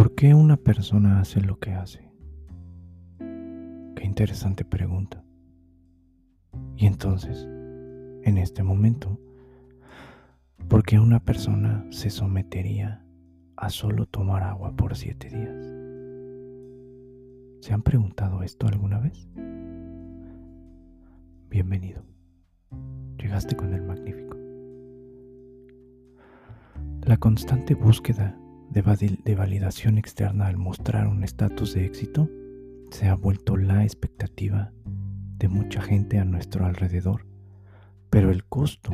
¿Por qué una persona hace lo que hace? Qué interesante pregunta. Y entonces, en este momento, ¿por qué una persona se sometería a solo tomar agua por siete días? ¿Se han preguntado esto alguna vez? Bienvenido. Llegaste con el magnífico. La constante búsqueda de, validación externa al mostrar un estatus de éxito se ha vuelto la expectativa de mucha gente a nuestro alrededor, pero el costo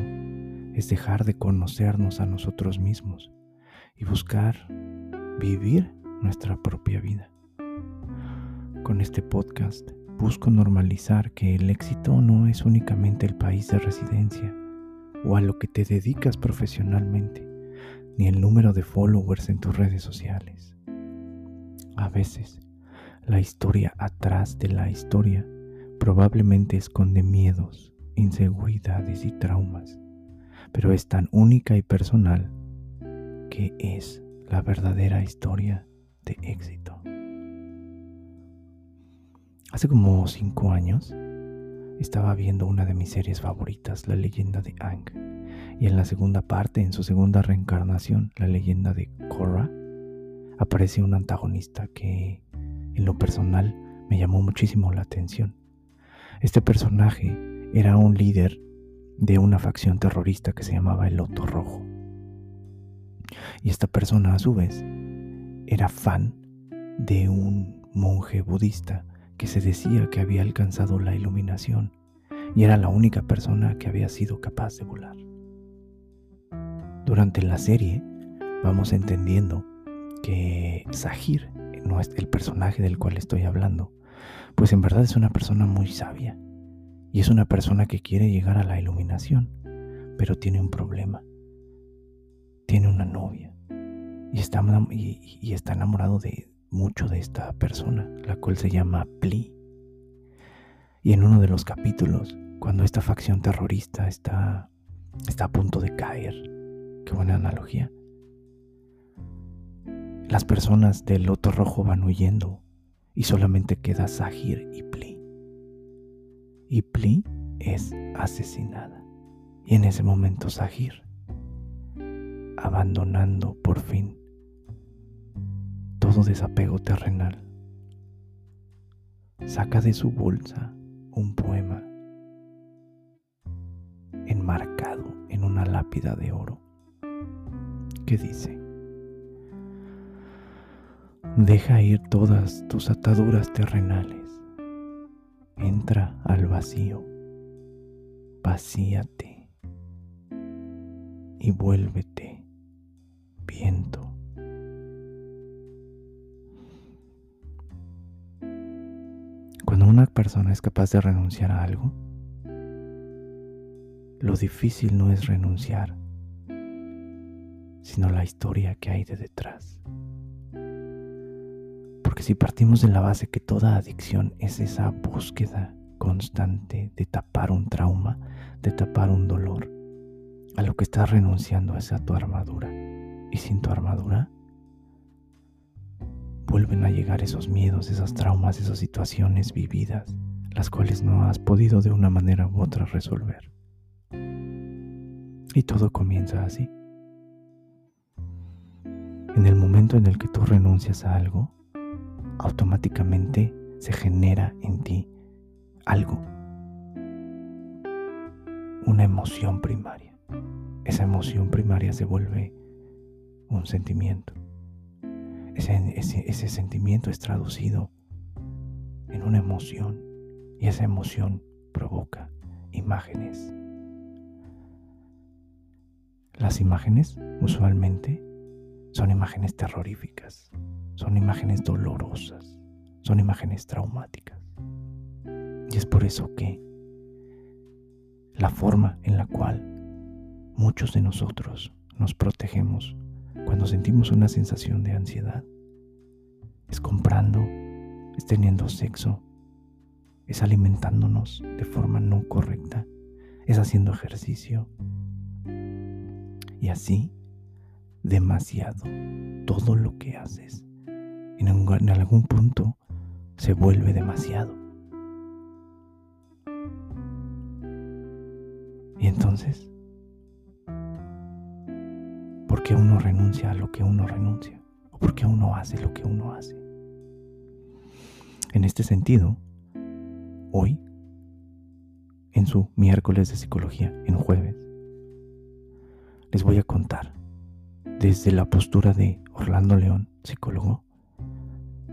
es dejar de conocernos a nosotros mismos y buscar vivir nuestra propia vida. Con este podcast busco normalizar que el éxito no es únicamente el país de residencia o a lo que te dedicas profesionalmente, ni el número de followers en tus redes sociales. A veces, la historia atrás de la historia probablemente esconde miedos, inseguridades y traumas, pero es tan única y personal que es la verdadera historia de éxito. Hace como cinco años estaba viendo una de mis series favoritas, La leyenda de Ang, y en la segunda parte, en su segunda reencarnación, La leyenda de Korra, aparece un antagonista que en lo personal me llamó muchísimo la atención. Este personaje era un líder de una facción terrorista que se llamaba el Loto Rojo. Y esta persona a su vez era fan de un monje budista que se decía que había alcanzado la iluminación y era la única persona que había sido capaz de volar. Durante la serie vamos entendiendo que Sahir, no es el personaje del cual estoy hablando, pues en verdad es una persona muy sabia y es una persona que quiere llegar a la iluminación, pero tiene un problema. Tiene una novia y está, y está enamorado de, mucho de esta persona, la cual se llama Pli. Y en uno de los capítulos, cuando esta facción terrorista está, está a punto de caer, qué buena analogía, las personas del loto rojo van huyendo y solamente queda Sahir y Pli. Y Pli es asesinada. Y en ese momento Sahir, abandonando por fin desapego terrenal. Saca de su bolsa un poema enmarcado en una lápida de oro que dice, Deja ir todas tus ataduras terrenales, entra al vacío, vacíate y vuélvete persona es capaz de renunciar a algo, lo difícil no es renunciar, sino la historia que hay de detrás. Porque si partimos de la base que toda adicción es esa búsqueda constante de tapar un trauma, de tapar un dolor, a lo que estás renunciando es a tu armadura. Y sin tu armadura, vuelven a llegar esos miedos, esas traumas, esas situaciones vividas, las cuales no has podido de una manera u otra resolver. Y todo comienza así. En el momento en el que tú renuncias a algo, automáticamente se genera en ti algo, una emoción primaria. Esa emoción primaria se vuelve un sentimiento ese, sentimiento es traducido en una emoción y esa emoción provoca imágenes. Las imágenes usualmente son imágenes terroríficas, son imágenes dolorosas, son imágenes traumáticas. Y es por eso que la forma en la cual muchos de nosotros nos protegemos cuando sentimos una sensación de ansiedad. Es comprando, es teniendo sexo, es alimentándonos de forma no correcta, es haciendo ejercicio. Y así, demasiado, todo lo que haces en, en algún punto se vuelve demasiado. Y entonces, ¿por qué uno renuncia a lo que uno renuncia? ¿O por qué uno hace lo que uno hace? En este sentido, hoy, en su miércoles de psicología, en jueves, les voy a contar desde la postura de Orlando León, psicólogo,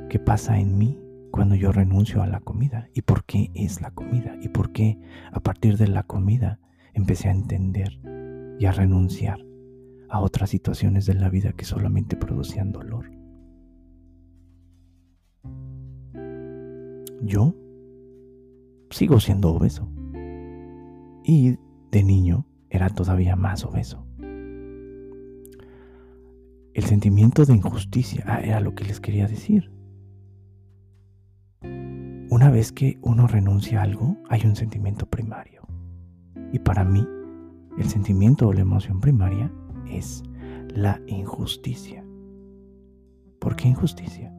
qué pasa en mí cuando yo renuncio a la comida y por qué es la comida y por qué a partir de la comida empecé a entender y a renunciar a otras situaciones de la vida que solamente producían dolor. Yo sigo siendo obeso y de niño era todavía más obeso. El sentimiento de injusticia ah, era lo que les quería decir. Una vez que uno renuncia a algo, hay un sentimiento primario. Y para mí, el sentimiento o la emoción primaria es la injusticia. ¿Por qué injusticia?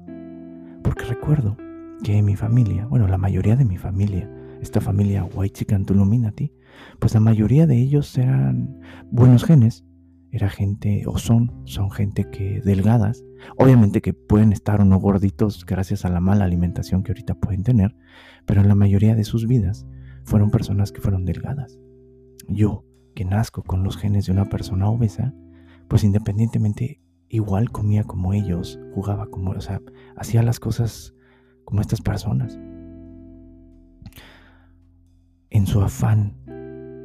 Porque recuerdo que mi familia, bueno, la mayoría de mi familia, esta familia White Chicken Tuluminati, pues la mayoría de ellos eran buenos genes, era gente, o son, son gente que delgadas, obviamente que pueden estar o no gorditos gracias a la mala alimentación que ahorita pueden tener, pero en la mayoría de sus vidas fueron personas que fueron delgadas. Yo, que nazco con los genes de una persona obesa, pues independientemente igual comía como ellos, jugaba como, o sea, hacía las cosas como estas personas. En su afán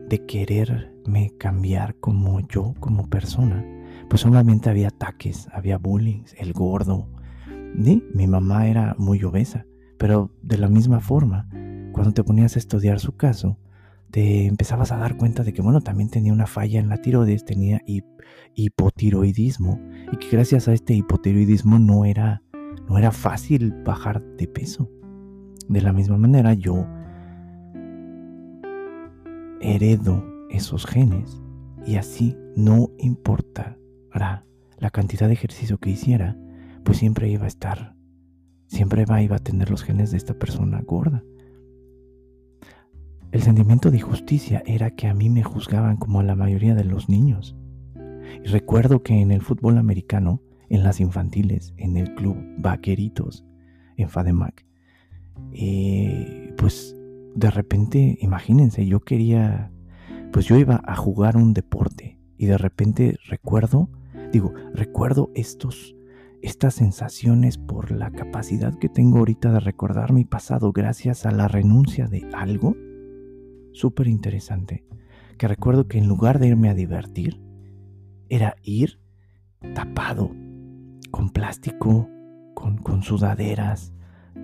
de quererme cambiar como yo, como persona, pues solamente había ataques, había bullying, el gordo. Mi mamá era muy obesa, pero de la misma forma, cuando te ponías a estudiar su caso, te empezabas a dar cuenta de que, bueno, también tenía una falla en la tiroides, tenía hipotiroidismo, y que gracias a este hipotiroidismo no era, no era fácil bajar de peso. De la misma manera, yo heredo esos genes y así no importará la cantidad de ejercicio que hiciera, pues siempre iba a estar, siempre iba, iba a tener los genes de esta persona gorda. El sentimiento de injusticia era que a mí me juzgaban como a la mayoría de los niños. Y recuerdo que en el fútbol americano, en las infantiles, en el club Vaqueritos, en Fademac, eh, pues de repente, imagínense, yo quería, pues yo iba a jugar un deporte y de repente recuerdo, digo, recuerdo estos, estas sensaciones por la capacidad que tengo ahorita de recordar mi pasado gracias a la renuncia de algo súper interesante, que recuerdo que en lugar de irme a divertir, era ir tapado, con plástico, con, sudaderas,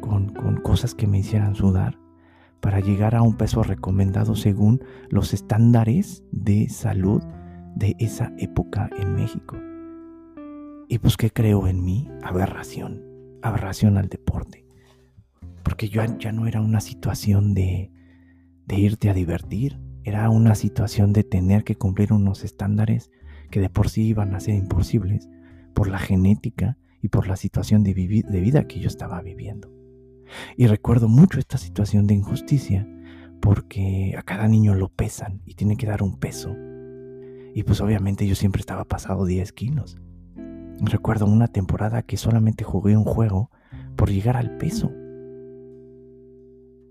con, con cosas que me hicieran sudar para llegar a un peso recomendado según los estándares de salud de esa época en México. Y pues, ¿qué creo en mí? Aberración, aberración al deporte. Porque yo ya no era una situación de, de irte a divertir, era una situación de tener que cumplir unos estándares que de por sí iban a ser imposibles por la genética y por la situación de, de vida que yo estaba viviendo. Y recuerdo mucho esta situación de injusticia porque a cada niño lo pesan y tiene que dar un peso. Y pues obviamente yo siempre estaba pasado 10 kilos. Recuerdo una temporada que solamente jugué un juego por llegar al peso.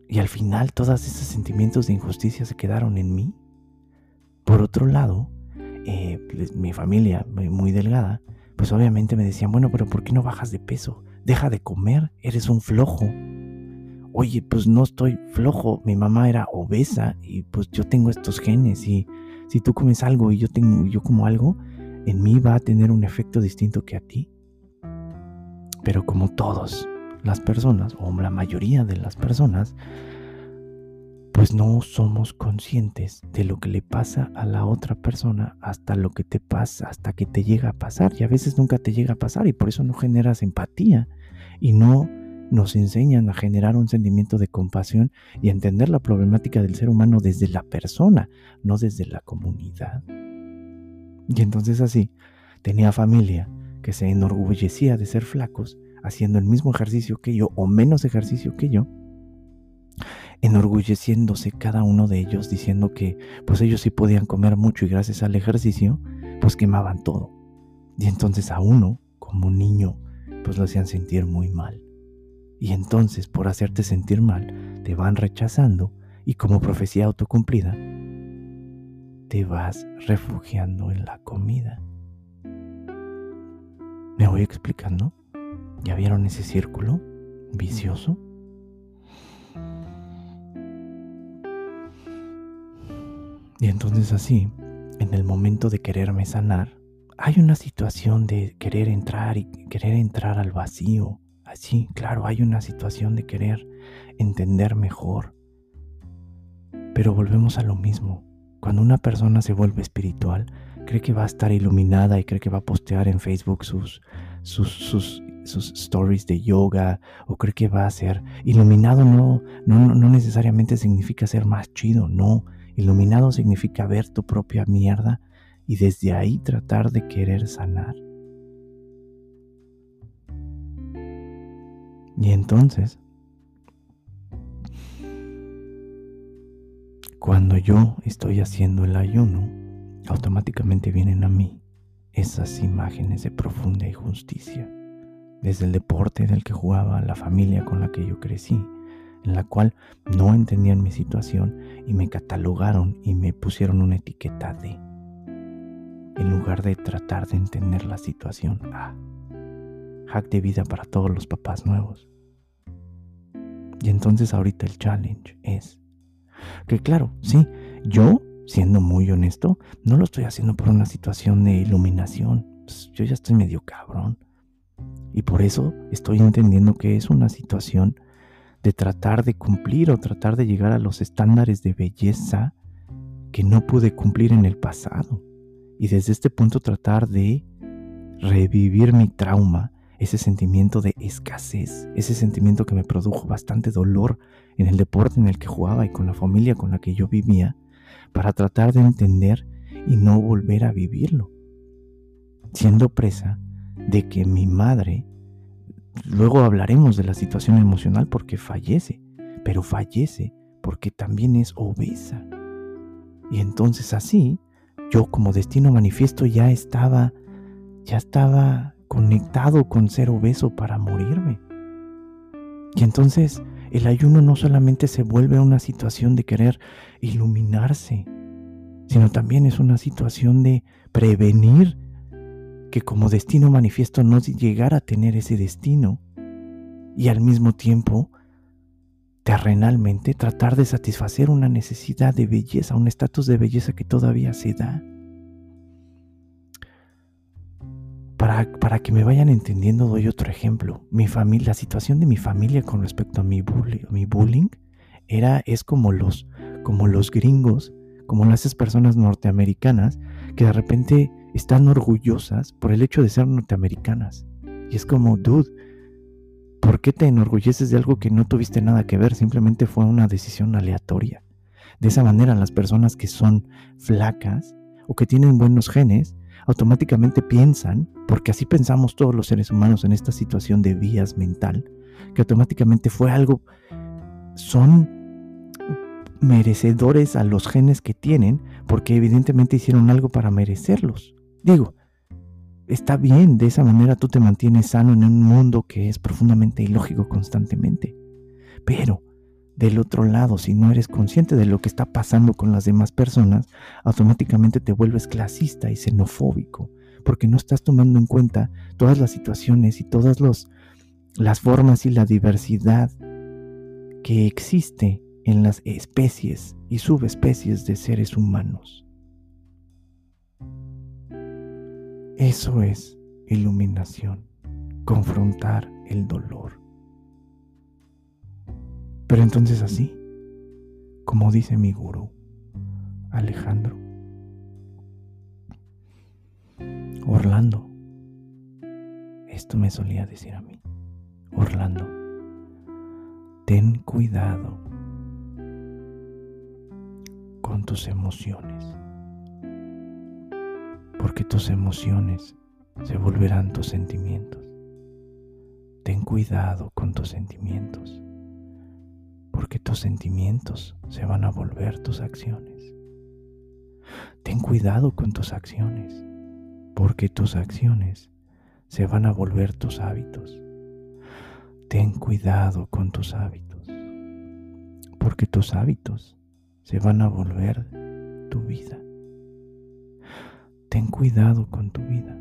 Y al final todos esos sentimientos de injusticia se quedaron en mí. Por otro lado, eh, pues, mi familia muy delgada, pues obviamente me decían, bueno, pero ¿por qué no bajas de peso? Deja de comer, eres un flojo oye, pues no estoy flojo, mi mamá era obesa y pues yo tengo estos genes y si tú comes algo y yo tengo yo como algo, en mí va a tener un efecto distinto que a ti. Pero como todas las personas o la mayoría de las personas, pues no somos conscientes de lo que le pasa a la otra persona hasta lo que te pasa, hasta que te llega a pasar. Y a veces nunca te llega a pasar y por eso no generas empatía y no nos enseñan a generar un sentimiento de compasión y a entender la problemática del ser humano desde la persona, no desde la comunidad. Y entonces así, tenía familia que se enorgullecía de ser flacos, haciendo el mismo ejercicio que yo o menos ejercicio que yo, enorgulleciéndose cada uno de ellos diciendo que pues ellos sí podían comer mucho y gracias al ejercicio pues quemaban todo. Y entonces a uno, como niño, pues lo hacían sentir muy mal. Y entonces por hacerte sentir mal, te van rechazando y como profecía autocumplida, te vas refugiando en la comida. ¿Me voy explicando? ¿Ya vieron ese círculo vicioso? Y entonces así, en el momento de quererme sanar, hay una situación de querer entrar y querer entrar al vacío. Así, claro, hay una situación de querer entender mejor. Pero volvemos a lo mismo. Cuando una persona se vuelve espiritual, cree que va a estar iluminada y cree que va a postear en Facebook sus, sus, sus, sus stories de yoga o cree que va a ser iluminado no, no, no necesariamente significa ser más chido, no. Iluminado significa ver tu propia mierda y desde ahí tratar de querer sanar. Y entonces, cuando yo estoy haciendo el ayuno, automáticamente vienen a mí esas imágenes de profunda injusticia, desde el deporte del que jugaba, la familia con la que yo crecí, en la cual no entendían mi situación y me catalogaron y me pusieron una etiqueta de en lugar de tratar de entender la situación. Ah, hack de vida para todos los papás nuevos. Y entonces ahorita el challenge es que claro, sí, yo, siendo muy honesto, no lo estoy haciendo por una situación de iluminación. Pues, yo ya estoy medio cabrón. Y por eso estoy entendiendo que es una situación de tratar de cumplir o tratar de llegar a los estándares de belleza que no pude cumplir en el pasado. Y desde este punto tratar de revivir mi trauma, ese sentimiento de escasez, ese sentimiento que me produjo bastante dolor en el deporte en el que jugaba y con la familia con la que yo vivía, para tratar de entender y no volver a vivirlo, siendo presa de que mi madre, luego hablaremos de la situación emocional porque fallece, pero fallece porque también es obesa. Y entonces así yo como destino manifiesto ya estaba, ya estaba conectado con ser obeso para morirme. Y entonces el ayuno no solamente se vuelve una situación de querer iluminarse, sino también es una situación de prevenir que como destino manifiesto no llegara a tener ese destino y al mismo tiempo terrenalmente tratar de satisfacer una necesidad de belleza, un estatus de belleza que todavía se da. Para, para, que me vayan entendiendo, doy otro ejemplo. Mi familia, la situación de mi familia con respecto a mi, mi bullying era, es como los, como los gringos, como esas personas norteamericanas que de repente están orgullosas por el hecho de ser norteamericanas. Y es como, dude, ¿Por qué te enorgulleces de algo que no tuviste nada que ver? Simplemente fue una decisión aleatoria. De esa manera las personas que son flacas o que tienen buenos genes automáticamente piensan, porque así pensamos todos los seres humanos en esta situación de vías mental, que automáticamente fue algo, son merecedores a los genes que tienen porque evidentemente hicieron algo para merecerlos. Digo, está bien, de esa manera tú te mantienes sano en un mundo que es profundamente ilógico constantemente. Pero, del otro lado, si no eres consciente de lo que está pasando con las demás personas, automáticamente te vuelves clasista y xenofóbico, porque no estás tomando en cuenta todas las situaciones y todas las formas y la diversidad que existe en las especies y subespecies de seres humanos. Eso es iluminación, confrontar el dolor. Pero entonces así, como dice mi gurú, Alejandro, Orlando, esto me solía decir a mí, Orlando, ten cuidado con tus emociones porque tus emociones se volverán tus sentimientos. Ten cuidado con tus sentimientos, porque tus sentimientos se van a volver tus acciones. Ten cuidado con tus acciones, porque tus acciones se van a volver tus hábitos. Ten cuidado con tus hábitos, porque tus hábitos se van a volver tu vida. Ten cuidado con tu vida,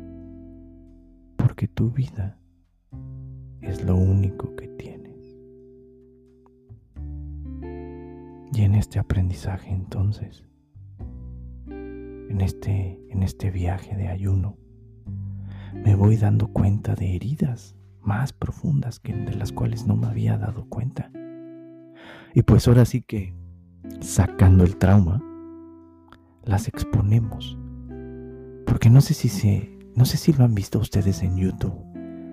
porque tu vida es lo único que tienes. Y en este aprendizaje entonces, en este, en este viaje de ayuno, me voy dando cuenta de heridas más profundas que de las cuales no me había dado cuenta. Y pues ahora sí que, sacando el trauma, las exponemos. Porque no sé si se, no sé si lo han visto ustedes en YouTube,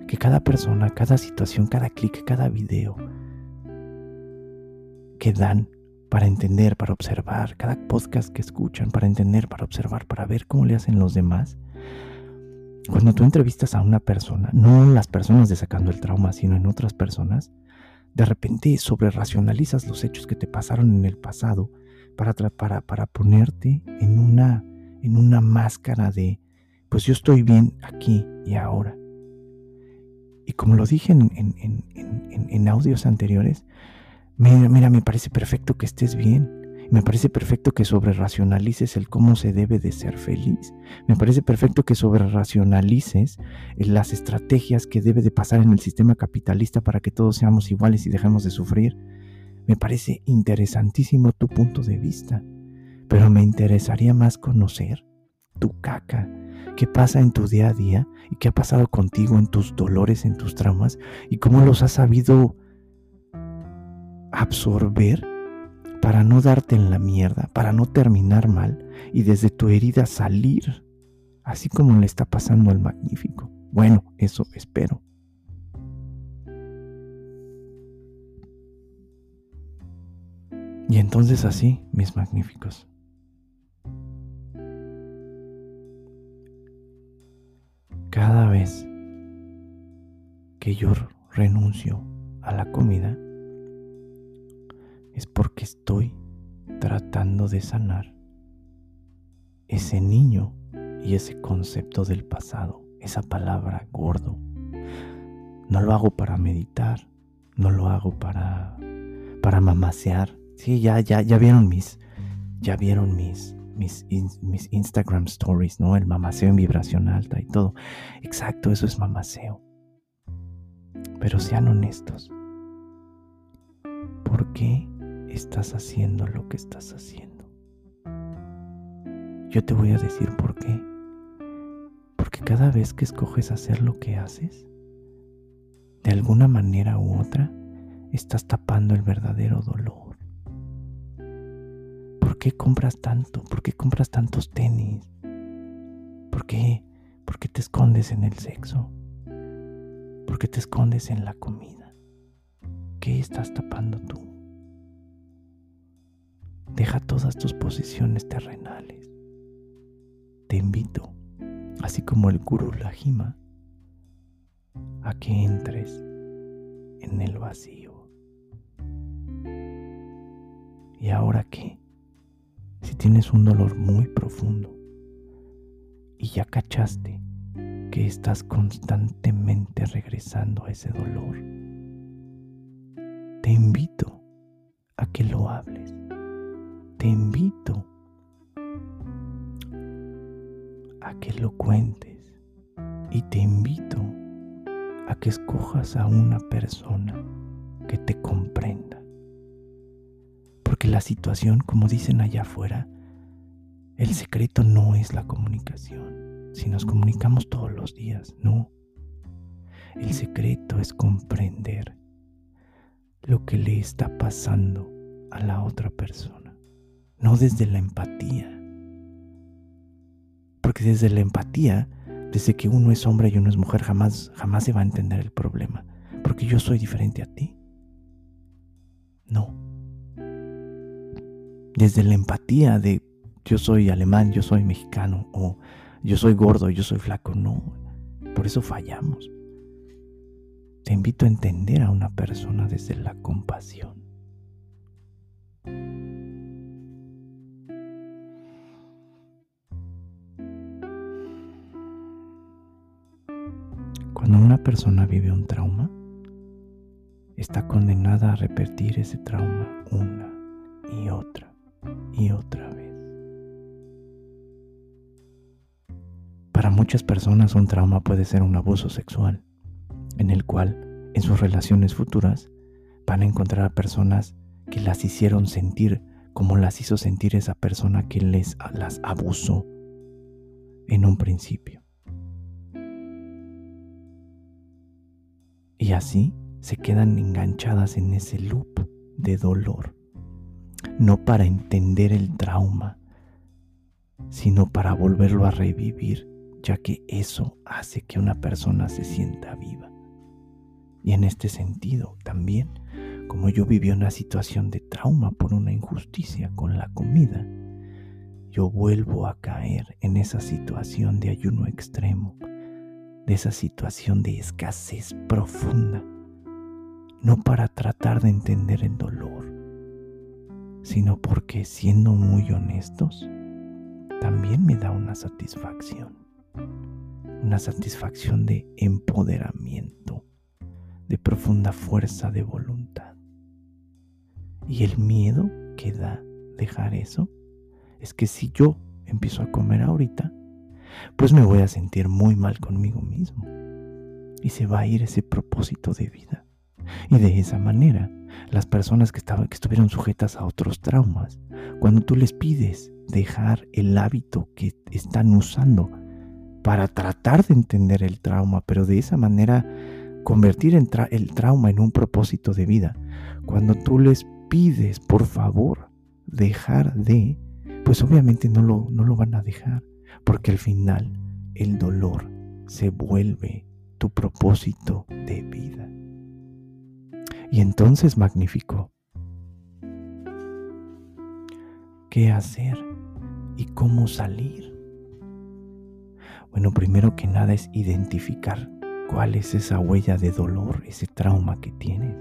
que cada persona, cada situación, cada clic, cada video que dan para entender, para observar, cada podcast que escuchan para entender, para observar, para ver cómo le hacen los demás, cuando tú entrevistas a una persona, no las personas de sacando el trauma, sino en otras personas, de repente sobre racionalizas los hechos que te pasaron en el pasado para, para, para ponerte en una, en una máscara de, pues yo estoy bien aquí y ahora. Y como lo dije en, en, en, en audios anteriores, mira, mira, me parece perfecto que estés bien. Me parece perfecto que sobre racionalices el cómo se debe de ser feliz. Me parece perfecto que sobre racionalices las estrategias que debe de pasar en el sistema capitalista para que todos seamos iguales y dejemos de sufrir. Me parece interesantísimo tu punto de vista, pero me interesaría más conocer tu caca, qué pasa en tu día a día y qué ha pasado contigo en tus dolores, en tus traumas y cómo los has sabido absorber para no darte en la mierda, para no terminar mal y desde tu herida salir, así como le está pasando al magnífico. Bueno, eso espero. Y entonces así, mis magníficos. Cada vez que yo renuncio a la comida, es porque estoy tratando de sanar ese niño y ese concepto del pasado, esa palabra gordo. No lo hago para meditar, no lo hago para para mamasear. Sí, ya ya ya vieron mis ya vieron mis mis, Instagram stories, ¿no? El mamaseo en vibración alta y todo. Exacto, eso es mamaseo. Pero sean honestos. ¿Por qué estás haciendo lo que estás haciendo. Yo te voy a decir por qué. Porque cada vez que escoges hacer lo que haces, de alguna manera u otra, estás tapando el verdadero dolor. ¿Por qué compras tanto? ¿Por qué compras tantos tenis? ¿Por qué? ¿Por qué te escondes en el sexo? ¿Por qué te escondes en la comida? ¿Qué estás tapando tú? Deja todas tus posiciones terrenales. Te invito, así como el Guru Lajima, a que entres en el vacío. ¿Y ahora qué? Tienes un dolor muy profundo y ya cachaste que estás constantemente regresando a ese dolor, te invito a que lo hables te invito a que lo cuentes y te invito a que escojas a una persona que te comprenda. Porque la situación, como dicen allá afuera, el secreto no es la comunicación. Si nos comunicamos todos los días, no. El secreto es comprender lo que le está pasando a la otra persona no desde la empatía. Porque desde la empatía, desde que uno es hombre y uno es mujer, jamás, jamás se va a entender el problema. Porque yo soy diferente a ti. No. Desde la empatía de yo soy alemán, yo soy mexicano, o yo soy gordo, yo soy flaco, no. Por eso fallamos. te invito a entender a una persona desde la compasión. Cuando una persona vive un trauma, está condenada a repetir ese trauma una y otra otra vez. Para muchas personas un trauma puede ser un abuso sexual, en el cual en sus relaciones futuras van a encontrar a personas que las hicieron sentir como las hizo sentir esa persona que les las abusó en un principio. Y así se quedan enganchadas en ese loop de dolor, no para entender el trauma, sino para volverlo a revivir ya que eso hace que una persona se sienta viva. Y en este sentido también, como yo viví una situación de trauma por una injusticia con la comida, yo vuelvo a caer en esa situación de ayuno extremo, de esa situación de escasez profunda, no para tratar de entender el dolor, sino porque siendo muy honestos, también me da una satisfacción una satisfacción de empoderamiento, de profunda fuerza de voluntad. Y el miedo que da dejar eso es que si yo empiezo a comer ahorita, pues me voy a sentir muy mal conmigo mismo. Y se va a ir ese propósito de vida. Y de esa manera, las personas que, estaban, que estuvieron sujetas a otros traumas, cuando tú les pides dejar el hábito que están usando para tratar de entender el trauma, pero de esa manera convertir el trauma en un propósito de vida. Cuando tú les pides, por favor, dejar de, pues obviamente no lo, no lo van a dejar, porque al final el dolor se vuelve tu propósito de vida. Y entonces magnificó. ¿Qué hacer y cómo salir? Bueno, primero que nada es identificar cuál es esa huella de dolor, ese trauma que tienes.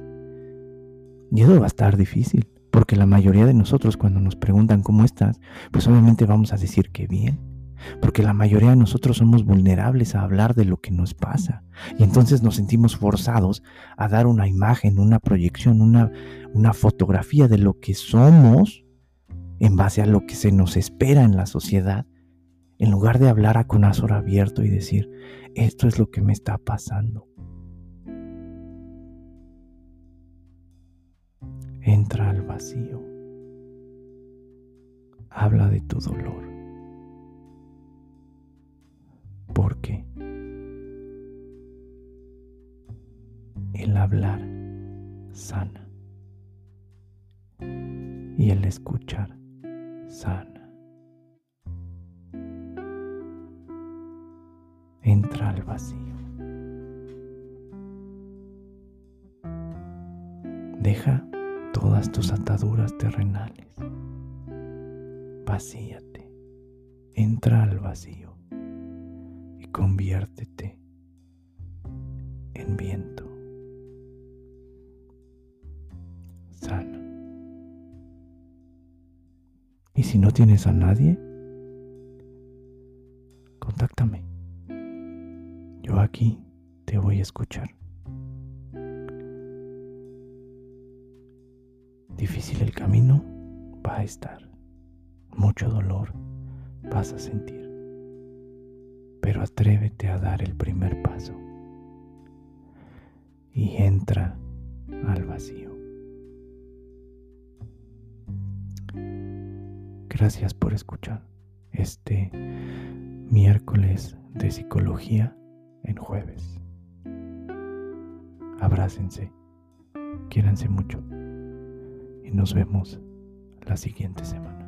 Y eso va a estar difícil, porque la mayoría de nosotros cuando nos preguntan cómo estás, pues obviamente vamos a decir que bien, porque la mayoría de nosotros somos vulnerables a hablar de lo que nos pasa. Y entonces nos sentimos forzados a dar una imagen, una proyección, una, una fotografía de lo que somos en base a lo que se nos espera en la sociedad en lugar de hablar a corazón abierto y decir, esto es lo que me está pasando. Entra al vacío. Habla de tu dolor. Porque el hablar sana y el escuchar sana. entra al vacío. Deja todas tus ataduras terrenales. Vacíate. Entra al vacío conviértete en viento. Sana. Y si no tienes a nadie, contáctame. Yo aquí te voy a escuchar. Difícil el camino va a estar. Mucho dolor vas a sentir. Pero atrévete a dar el primer paso. Y entra al vacío. Gracias por escuchar este miércoles de psicología en jueves. Abrácense, quiéranse mucho y nos vemos la siguiente semana.